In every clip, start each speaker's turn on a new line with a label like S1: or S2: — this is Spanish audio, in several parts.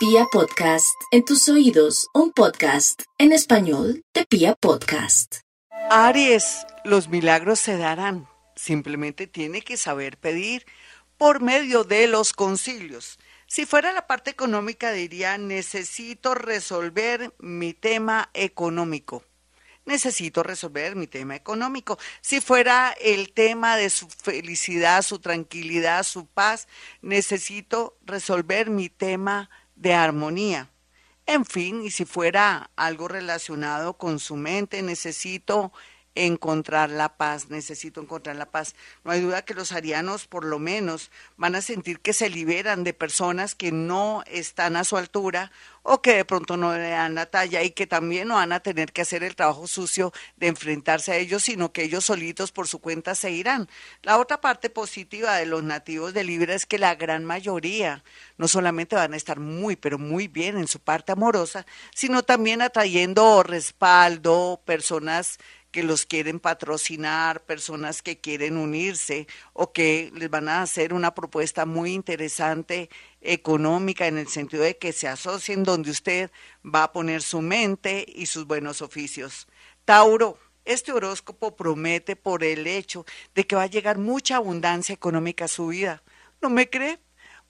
S1: Pia Podcast, en tus oídos, un podcast en español de Pia Podcast.
S2: Aries, los milagros se darán. Simplemente tiene que saber pedir por medio de los concilios. Si fuera la parte económica diría, necesito resolver mi tema económico. Necesito resolver mi tema económico. Si fuera el tema de su felicidad, su tranquilidad, su paz, necesito resolver mi tema de armonía. En fin, y si fuera algo relacionado con su mente, necesito encontrar la paz, necesito encontrar la paz. No hay duda que los arianos por lo menos van a sentir que se liberan de personas que no están a su altura o que de pronto no le dan la talla y que también no van a tener que hacer el trabajo sucio de enfrentarse a ellos, sino que ellos solitos por su cuenta se irán. La otra parte positiva de los nativos de Libra es que la gran mayoría no solamente van a estar muy, pero muy bien en su parte amorosa, sino también atrayendo respaldo, personas que los quieren patrocinar, personas que quieren unirse o que les van a hacer una propuesta muy interesante económica en el sentido de que se asocien donde usted va a poner su mente y sus buenos oficios. Tauro, este horóscopo promete por el hecho de que va a llegar mucha abundancia económica a su vida. ¿No me cree?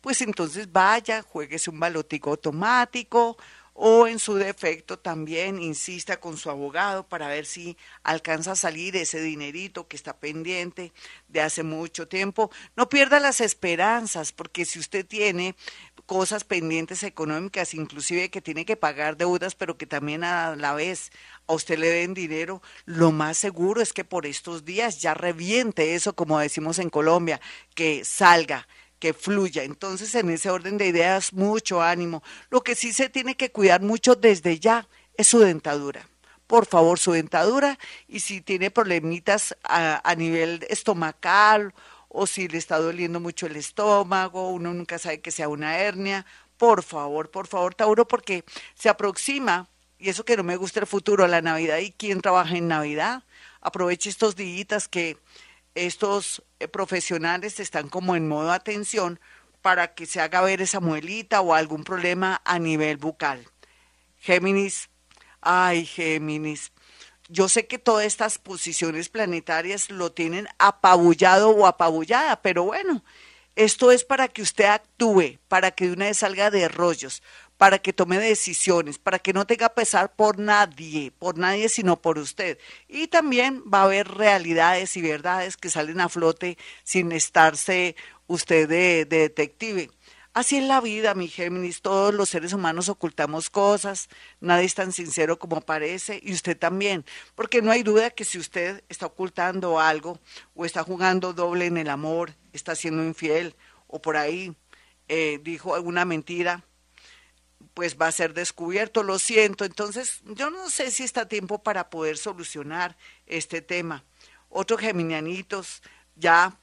S2: Pues entonces vaya, jueguese un balotico automático o en su defecto también insista con su abogado para ver si alcanza a salir ese dinerito que está pendiente de hace mucho tiempo. No pierda las esperanzas, porque si usted tiene cosas pendientes económicas, inclusive que tiene que pagar deudas, pero que también a la vez a usted le den dinero, lo más seguro es que por estos días ya reviente eso, como decimos en Colombia, que salga que fluya. Entonces, en ese orden de ideas, mucho ánimo. Lo que sí se tiene que cuidar mucho desde ya es su dentadura. Por favor, su dentadura y si tiene problemitas a, a nivel estomacal o si le está doliendo mucho el estómago, uno nunca sabe que sea una hernia, por favor, por favor, Tauro, porque se aproxima, y eso que no me gusta el futuro, la Navidad, y quién trabaja en Navidad, aproveche estos días que estos profesionales están como en modo atención para que se haga ver esa muelita o algún problema a nivel bucal. Géminis, ay Géminis, yo sé que todas estas posiciones planetarias lo tienen apabullado o apabullada, pero bueno, esto es para que usted actúe, para que de una vez salga de rollos, para que tome decisiones, para que no tenga pesar por nadie, por nadie sino por usted. Y también va a haber realidades y verdades que salen a flote sin estarse usted de, detective. Así es la vida, mi Géminis. Todos los seres humanos ocultamos cosas. Nadie es tan sincero como parece. Y usted también. Porque no hay duda que si usted está ocultando algo o está jugando doble en el amor, está siendo infiel o por ahí eh, dijo alguna mentira, pues va a ser descubierto, lo siento. Entonces, yo no sé si está tiempo para poder solucionar este tema. Otros geminianitos ya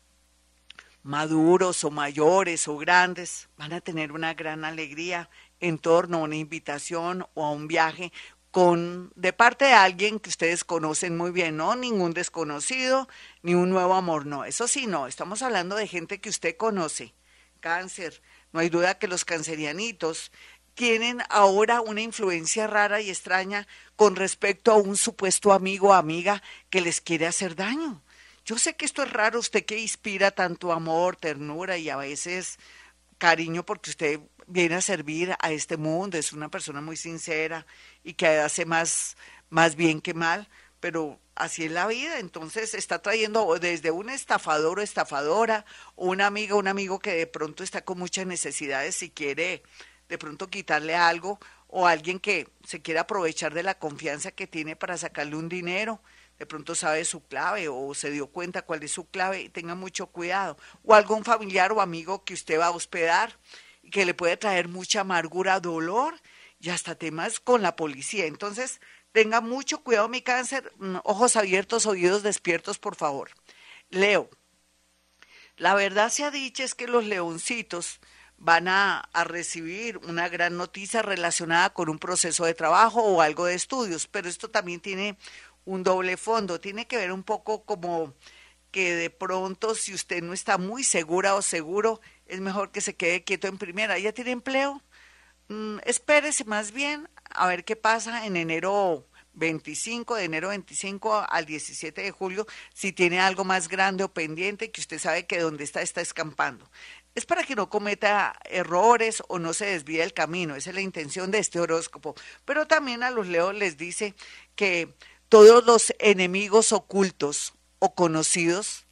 S2: maduros o mayores o grandes van a tener una gran alegría en torno a una invitación o a un viaje con de parte de alguien que ustedes conocen muy bien, no ningún desconocido ni un nuevo amor, no, eso sí no, estamos hablando de gente que usted conoce. Cáncer, no hay duda que los cancerianitos tienen ahora una influencia rara y extraña con respecto a un supuesto amigo o amiga que les quiere hacer daño. Yo sé que esto es raro, usted que inspira tanto amor, ternura y a veces cariño porque usted viene a servir a este mundo, es una persona muy sincera y que hace más, más bien que mal, pero así es la vida, entonces está trayendo desde un estafador o estafadora, o una amiga o un amigo que de pronto está con muchas necesidades y quiere de pronto quitarle algo o alguien que se quiera aprovechar de la confianza que tiene para sacarle un dinero, de pronto sabe su clave o se dio cuenta cuál es su clave y tenga mucho cuidado. O algún familiar o amigo que usted va a hospedar y que le puede traer mucha amargura, dolor y hasta temas con la policía. Entonces, tenga mucho cuidado mi cáncer, mm, ojos abiertos, oídos despiertos, por favor. Leo, la verdad se ha dicho es que los leoncitos van a, recibir una gran noticia relacionada con un proceso de trabajo o algo de estudios, pero esto también tiene un doble fondo, tiene que ver un poco como que de pronto si usted no está muy segura o seguro, es mejor que se quede quieto en primera. ¿Ya tiene empleo? mm, espérese más bien a ver qué pasa en enero 25, de enero 25 al 17 de julio, si tiene algo más grande o pendiente que usted sabe que donde está está escampando. Es para que no cometa errores o no se desvíe el camino, esa es la intención de este horóscopo. Pero también a los leos les dice que todos los enemigos ocultos o conocidos,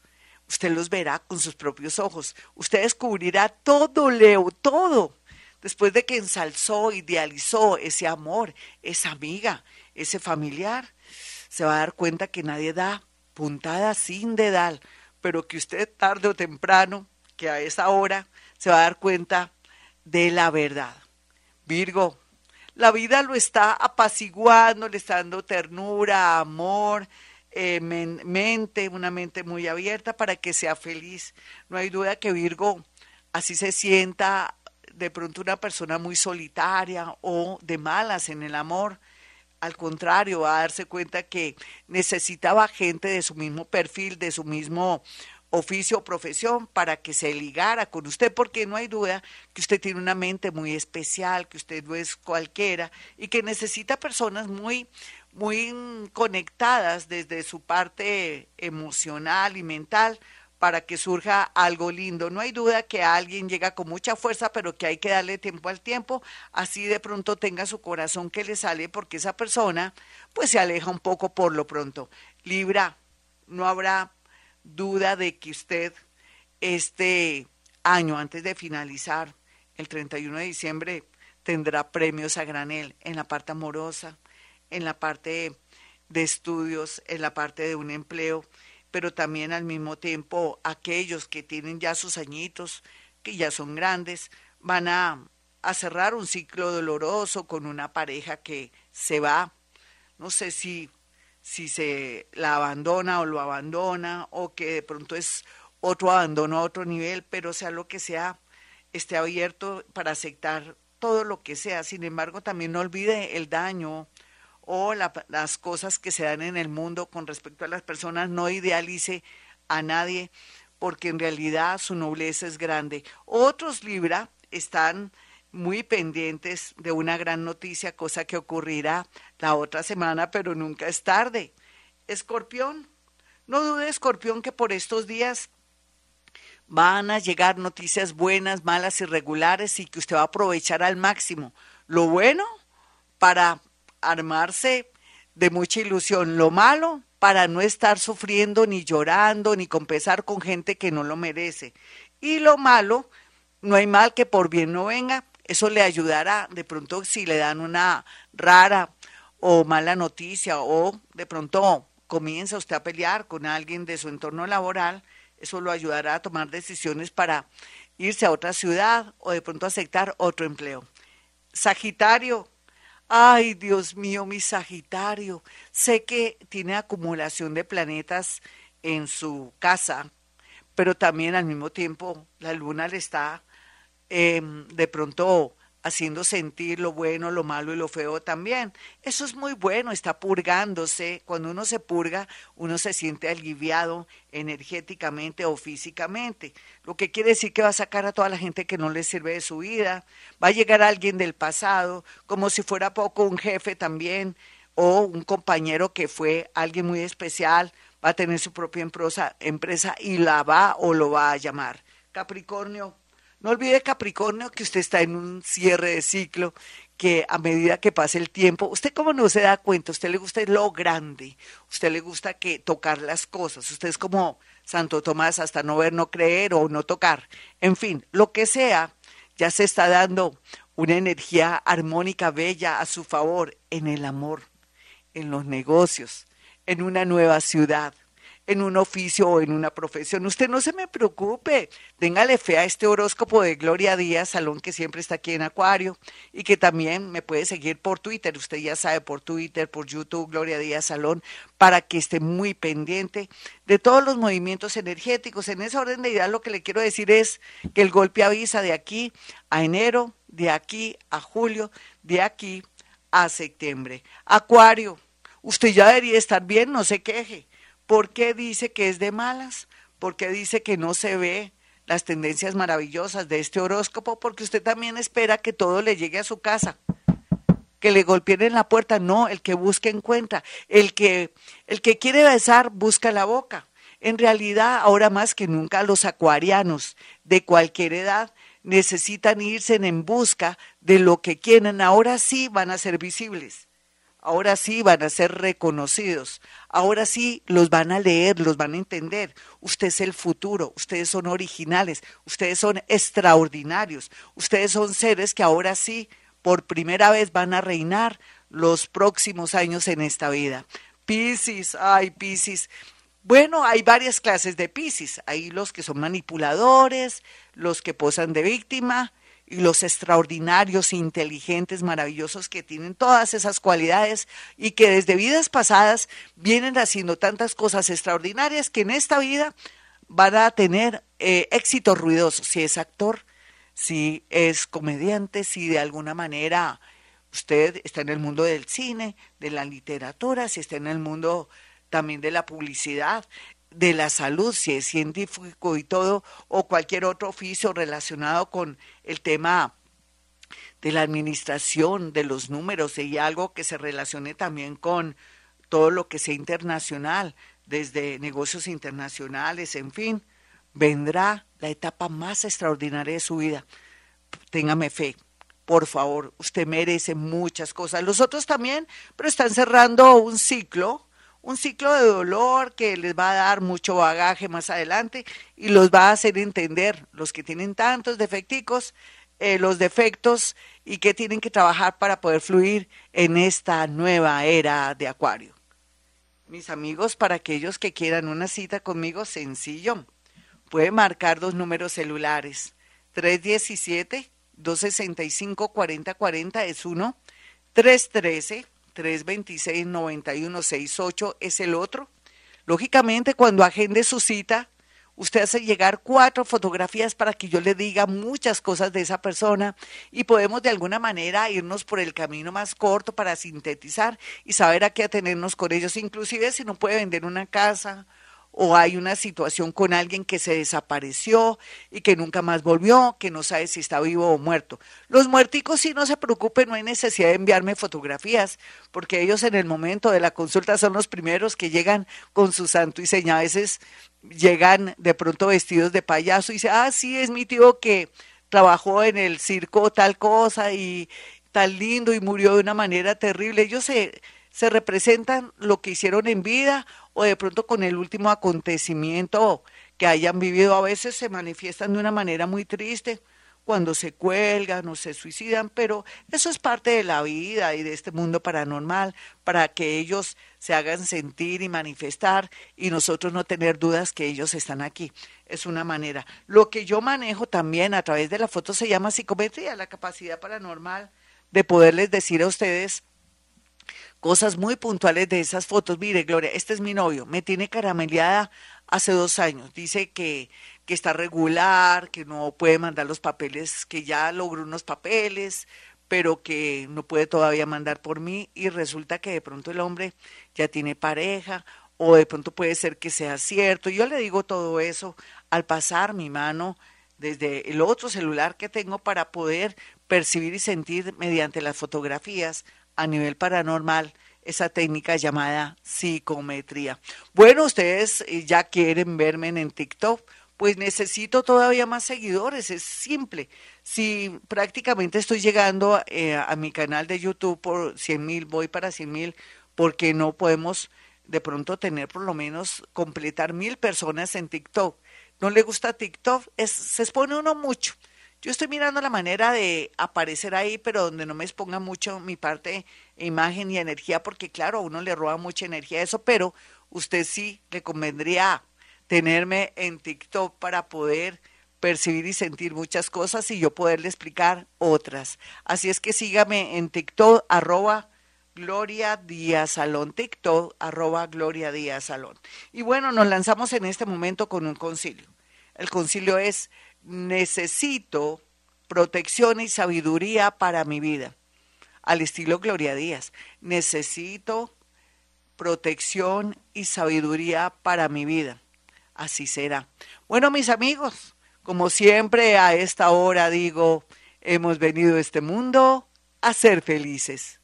S2: usted los verá con sus propios ojos. Usted descubrirá todo, Leo, todo. Después de que ensalzó, idealizó ese amor, esa amiga, ese familiar, se va a dar cuenta que nadie da puntada sin dedal, pero que usted tarde o temprano, que a esa hora, se va a dar cuenta de la verdad. Virgo, la vida lo está apaciguando, le está dando ternura, amor, eh, mente, una mente muy abierta para que sea feliz. No hay duda que Virgo así se sienta de pronto una persona muy solitaria o de malas en el amor. Al contrario, va a darse cuenta que necesitaba gente de su mismo perfil, de su mismo oficio o profesión para que se ligara con usted, porque no hay duda que usted tiene una mente muy especial, que usted no es cualquiera y que necesita personas muy, muy conectadas desde su parte emocional y mental para que surja algo lindo. No hay duda que alguien llega con mucha fuerza, pero que hay que darle tiempo al tiempo, así de pronto tenga su corazón que le sale, porque esa persona pues se aleja un poco por lo pronto. Libra, no habrá duda de que usted este año, antes de finalizar, el 31 de diciembre, tendrá premios a granel en la parte amorosa, en la parte de estudios, en la parte de un empleo, pero también al mismo tiempo aquellos que tienen ya sus añitos, que ya son grandes, van a, cerrar un ciclo doloroso con una pareja que se va. No sé si si se la abandona o lo abandona o que de pronto es otro abandono a otro nivel, pero sea lo que sea, esté abierto para aceptar todo lo que sea. Sin embargo, también no olvide el daño o las cosas que se dan en el mundo con respecto a las personas, no idealice a nadie porque en realidad su nobleza es grande. Otros Libra están muy pendientes de una gran noticia, cosa que ocurrirá la otra semana, pero nunca es tarde. Escorpión, no dude, Escorpión, que por estos días van a llegar noticias buenas, malas, irregulares y que usted va a aprovechar al máximo. Lo bueno para armarse de mucha ilusión, lo malo para no estar sufriendo ni llorando ni compensar con gente que no lo merece. Y lo malo, no hay mal que por bien no venga, eso le ayudará de pronto si le dan una rara o mala noticia o de pronto comienza usted a pelear con alguien de su entorno laboral, eso lo ayudará a tomar decisiones para irse a otra ciudad o de pronto aceptar otro empleo. Sagitario, ay Dios mío, mi Sagitario, sé que tiene acumulación de planetas en su casa, pero también al mismo tiempo la luna le está Em, de pronto haciendo sentir lo bueno, lo malo y lo feo también. Eso es muy bueno, está purgándose. Cuando uno se purga, uno se siente aliviado energéticamente o físicamente. Lo que quiere decir que va a sacar a toda la gente que no le sirve de su vida, va a llegar alguien del pasado, como si fuera poco un jefe también, o un compañero que fue alguien muy especial, va a tener su propia empresa, empresa y la va o lo va a llamar. Capricornio, no olvide Capricornio que usted está en un cierre de ciclo, que a medida que pase el tiempo, usted como no se da cuenta, usted le gusta lo grande, usted le gusta que tocar las cosas, usted es como Santo Tomás hasta no ver, no creer o no tocar. En fin, lo que sea, ya se está dando una energía armónica bella a su favor en el amor, en los negocios, en una nueva ciudad, en un oficio o en una profesión. Usted no se me preocupe, téngale fe a este horóscopo de Gloria Díaz Salón que siempre está aquí en Acuario y que también me puede seguir por Twitter, usted ya sabe, por Twitter, por YouTube, Gloria Díaz Salón, para que esté muy pendiente de todos los movimientos energéticos. En esa orden de ideas lo que le quiero decir es que el golpe avisa de aquí a enero, de aquí a julio, de aquí a septiembre. Acuario, usted ya debería estar bien, no se queje ¿Por qué dice que es de malas? ¿Por qué dice que no se ve las tendencias maravillosas de este horóscopo porque usted también espera que todo le llegue a su casa, que le golpeen en la puerta, no, el que busca encuentra, el que el que quiere besar busca la boca. En realidad, ahora más que nunca los acuarianos de cualquier edad necesitan irse en busca de lo que quieren, ahora sí van a ser visibles ahora sí van a ser reconocidos, ahora sí los van a leer, los van a entender. Usted es el futuro, ustedes son originales, ustedes son extraordinarios, ustedes son seres que ahora sí, por primera vez, van a reinar los próximos años en esta vida. Piscis, ay, Piscis. Bueno, hay varias clases de Piscis. Hay los que son manipuladores, los que posan de víctima, y los extraordinarios, inteligentes, maravillosos que tienen todas esas cualidades y que desde vidas pasadas vienen haciendo tantas cosas extraordinarias que en esta vida van a tener eh, éxito ruidoso. Si es actor, si es comediante, si de alguna manera usted está en el mundo del cine, de la literatura, si está en el mundo también de la publicidad, de la salud, si es científico y todo, o cualquier otro oficio relacionado con el tema de la administración, de los números y algo que se relacione también con todo lo que sea internacional, desde negocios internacionales, en fin, vendrá la etapa más extraordinaria de su vida. Téngame fe, por favor, usted merece muchas cosas. Los otros también, pero están cerrando un ciclo un ciclo de dolor que les va a dar mucho bagaje más adelante y los va a hacer entender, los que tienen tantos defecticos, eh, los defectos y que tienen que trabajar para poder fluir en esta nueva era de Acuario. Mis amigos, para aquellos que quieran una cita conmigo, sencillo, puede marcar dos números celulares. 317-265-4040 es uno, 313 326-9168 es el otro. Lógicamente, cuando agende su cita, usted hace llegar cuatro fotografías para que yo le diga muchas cosas de esa persona y podemos de alguna manera irnos por el camino más corto para sintetizar y saber a qué atenernos con ellos. Inclusive si no puede vender una casa o hay una situación con alguien que se desapareció y que nunca más volvió, que no sabe si está vivo o muerto. Los muerticos sí no se preocupen, no hay necesidad de enviarme fotografías, porque ellos en el momento de la consulta son los primeros que llegan con su santo y seña. A veces llegan de pronto vestidos de payaso y dicen, ah, sí, es mi tío que trabajó en el circo tal cosa y tal lindo y murió de una manera terrible. Ellos se, se representan lo que hicieron en vida o de pronto con el último acontecimiento que hayan vivido, a veces se manifiestan de una manera muy triste cuando se cuelgan o se suicidan, pero eso es parte de la vida y de este mundo paranormal, para que ellos se hagan sentir y manifestar y nosotros no tener dudas que ellos están aquí. Es una manera. Lo que yo manejo también a través de la foto se llama psicometría, la capacidad paranormal de poderles decir a ustedes cosas muy puntuales de esas fotos. Mire, Gloria, este es mi novio, me tiene carameleada hace dos años. Dice que, que está regular, que no puede mandar los papeles, que ya logró unos papeles, pero que no puede todavía mandar por mí y resulta que de pronto el hombre ya tiene pareja o de pronto puede ser que sea cierto. Yo le digo todo eso al pasar mi mano desde el otro celular que tengo para poder percibir y sentir mediante las fotografías a nivel paranormal esa técnica llamada psicometría. Bueno, ustedes eh, ya quieren verme en TikTok, pues necesito todavía más seguidores, es simple. Si prácticamente estoy llegando eh, a mi canal de YouTube por 100 mil, voy para 100 mil, porque no podemos de pronto tener por lo menos completar mil personas en TikTok. ¿No le gusta TikTok? Es, se expone uno mucho. Yo estoy mirando la manera de aparecer ahí, pero donde no me exponga mucho mi parte imagen y energía, porque claro, a uno le roba mucha energía eso, pero usted sí le convendría tenerme en TikTok para poder percibir y sentir muchas cosas y yo poderle explicar otras. Así es que sígame en TikTok, arroba Gloria Díaz Salón, TikTok, arroba Gloria Díaz Salón. Y bueno, nos lanzamos en este momento con un concilio. El concilio es necesito protección y sabiduría para mi vida. Al estilo Gloria Díaz, necesito protección y sabiduría para mi vida. Así será. Bueno, mis amigos, Como siempre, a esta hora digo, hemos venido a este mundo a ser felices.